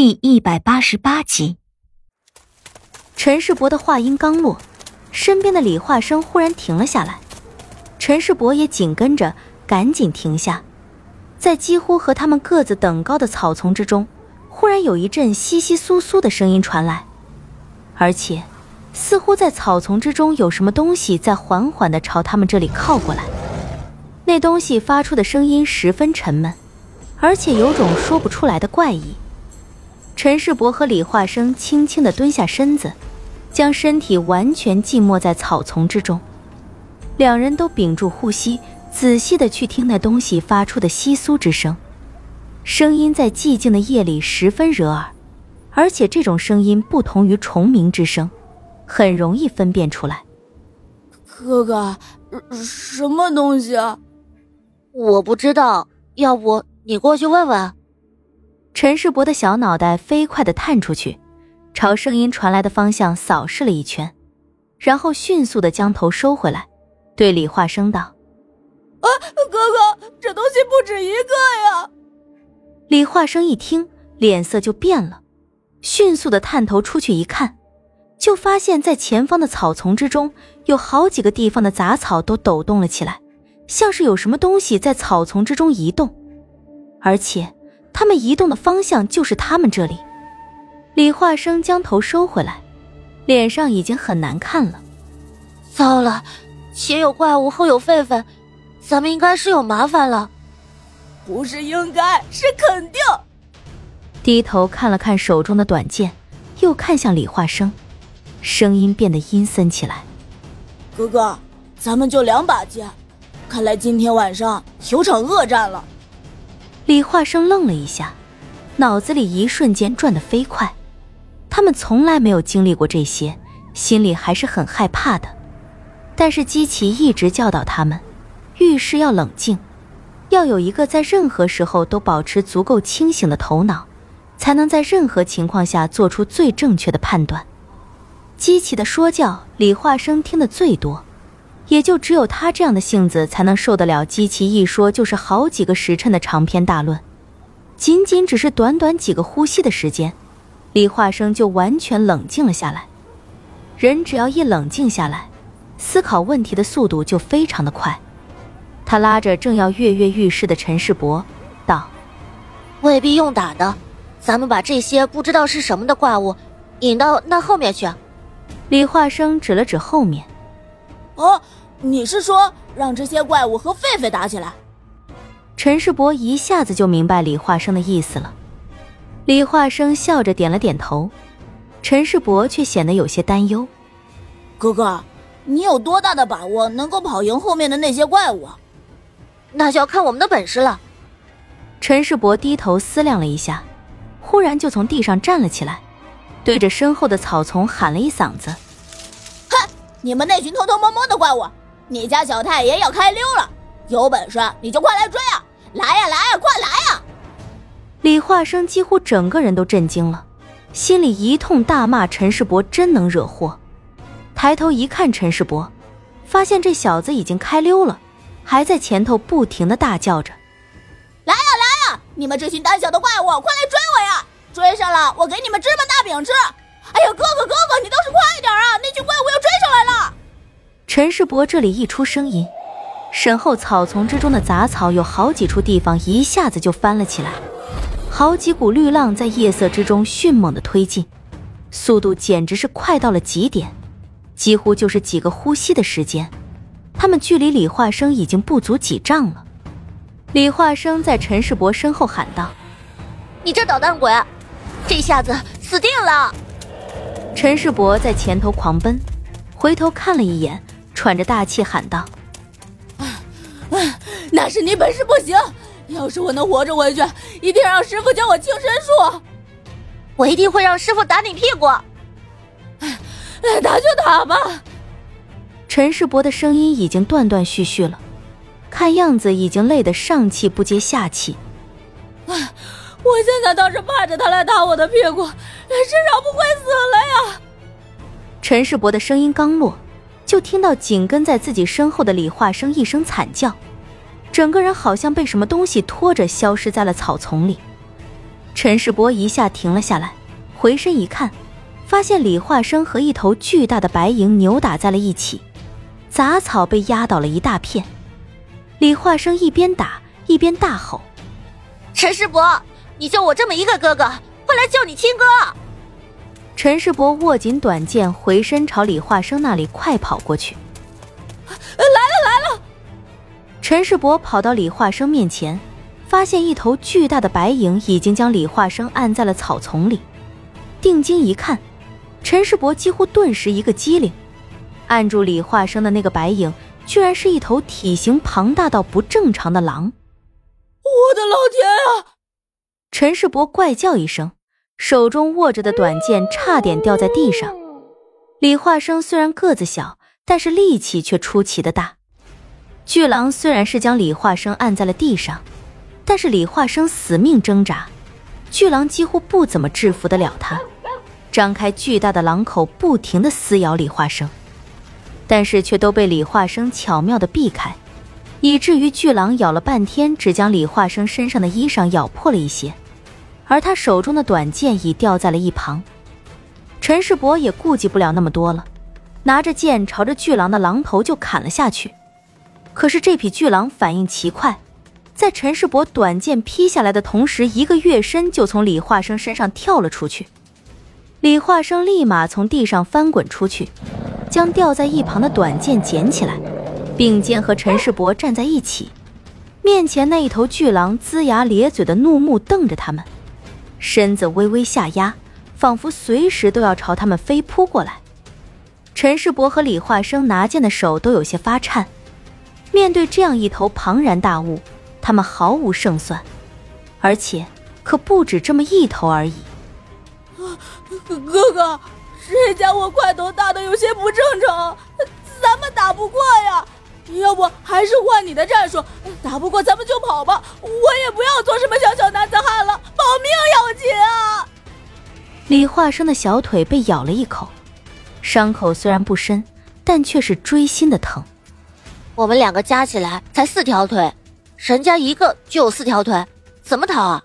第一百八十八集，陈世伯的话音刚落，身边的李化生忽然停了下来，陈世伯也紧跟着赶紧停下，在几乎和他们个子等高的草丛之中，忽然有一阵窸窸窣窣的声音传来，而且似乎在草丛之中有什么东西在缓缓的朝他们这里靠过来，那东西发出的声音十分沉闷，而且有种说不出来的怪异。陈世伯和李化生轻轻地蹲下身子，将身体完全浸没在草丛之中。两人都屏住呼吸，仔细地去听那东西发出的窸窣之声。声音在寂静的夜里十分惹耳，而且这种声音不同于虫鸣之声，很容易分辨出来。哥哥，什么东西啊？我不知道，要不你过去问问。陈世伯的小脑袋飞快地探出去，朝声音传来的方向扫视了一圈，然后迅速地将头收回来，对李化生道：“啊，哥哥，这东西不止一个呀！”李化生一听，脸色就变了，迅速地探头出去一看，就发现在前方的草丛之中，有好几个地方的杂草都抖动了起来，像是有什么东西在草丛之中移动，而且。他们移动的方向就是他们这里。李化生将头收回来，脸上已经很难看了。糟了，前有怪物，后有狒狒，咱们应该是有麻烦了。不是应该，是肯定。低头看了看手中的短剑，又看向李化生，声音变得阴森起来：“哥哥，咱们就两把剑，看来今天晚上有场恶战了。”李化生愣了一下，脑子里一瞬间转得飞快。他们从来没有经历过这些，心里还是很害怕的。但是姬奇一直教导他们，遇事要冷静，要有一个在任何时候都保持足够清醒的头脑，才能在任何情况下做出最正确的判断。姬奇的说教，李化生听得最多。也就只有他这样的性子，才能受得了姬奇一说就是好几个时辰的长篇大论。仅仅只是短短几个呼吸的时间，李化生就完全冷静了下来。人只要一冷静下来，思考问题的速度就非常的快。他拉着正要跃跃欲试的陈世伯，道：“未必用打的，咱们把这些不知道是什么的怪物引到那后面去。”李化生指了指后面。哦，你是说让这些怪物和狒狒打起来？陈世伯一下子就明白李化生的意思了。李化生笑着点了点头，陈世伯却显得有些担忧。哥哥，你有多大的把握能够跑赢后面的那些怪物？那就要看我们的本事了。陈世伯低头思量了一下，忽然就从地上站了起来，对着身后的草丛喊了一嗓子。你们那群偷偷摸摸的怪物，你家小太爷要开溜了！有本事你就快来追啊！来呀来呀，快来呀！李化生几乎整个人都震惊了，心里一通大骂陈世伯真能惹祸。抬头一看陈世伯，发现这小子已经开溜了，还在前头不停的大叫着：“来呀来呀！你们这群胆小的怪物，快来追我呀！追上了，我给你们芝麻大饼吃！”哎呀，哥哥哥哥，你倒是快点啊！那。陈世伯这里一出声音，身后草丛之中的杂草有好几处地方一下子就翻了起来，好几股绿浪在夜色之中迅猛的推进，速度简直是快到了极点，几乎就是几个呼吸的时间，他们距离李化生已经不足几丈了。李化生在陈世伯身后喊道：“你这捣蛋鬼，这下子死定了！”陈世伯在前头狂奔，回头看了一眼，喘着大气喊道：“那是你本事不行，要是我能活着回去，一定让师傅教我净身术。我一定会让师傅打你屁股。打就打吧。”陈世伯的声音已经断断续续了，看样子已经累得上气不接下气。我现在倒是怕着他来打我的屁股，至少不会死了呀！陈世伯的声音刚落，就听到紧跟在自己身后的李化生一声惨叫，整个人好像被什么东西拖着消失在了草丛里。陈世伯一下停了下来，回身一看，发现李化生和一头巨大的白蝇扭打在了一起，杂草被压倒了一大片。李化生一边打一边大吼：“陈世伯，你就我这么一个哥哥，快来救你亲哥！”陈世伯握紧短剑，回身朝李化生那里快跑过去。来了来了！陈世伯跑到李化生面前。发现一头巨大的白影已经将李化生按在了草丛里，定睛一看，陈世伯几乎顿时一个机灵，按住李化生的那个白影，居然是一头体型庞大到不正常的狼！我的老天啊！陈世伯怪叫一声，手中握着的短剑差点掉在地上。李化生虽然个子小，但是力气却出奇的大。巨狼虽然是将李化生按在了地上。但是李化生死命挣扎，巨狼几乎不怎么制服得了他，张开巨大的狼口，不停地撕咬李化生，但是却都被李化生巧妙地避开，以至于巨狼咬了半天，只将李化生身上的衣裳咬破了一些，而他手中的短剑已掉在了一旁。陈世伯也顾及不了那么多了，拿着剑朝着巨狼的狼头就砍了下去，可是这匹巨狼反应奇快。在陈世伯短剑劈下来的同时，一个跃身就从李化生身上跳了出去。李化生立马从地上翻滚出去，将掉在一旁的短剑捡起来，并肩和陈世伯站在一起。面前那一头巨狼龇牙咧嘴的怒目瞪着他们，身子微微下压，仿佛随时都要朝他们飞扑过来。陈世伯和李化生拿剑的手都有些发颤，面对这样一头庞然大物。他们毫无胜算，而且可不止这么一头而已。哥哥，谁家我块头大的有些不正常，咱们打不过呀。要不还是换你的战术，打不过咱们就跑吧。我也不要做什么小小男子汉了，命要紧啊！李化生的小腿被咬了一口，伤口虽然不深，但却是锥心的疼。我们两个加起来才四条腿。人家一个就有四条腿，怎么逃啊？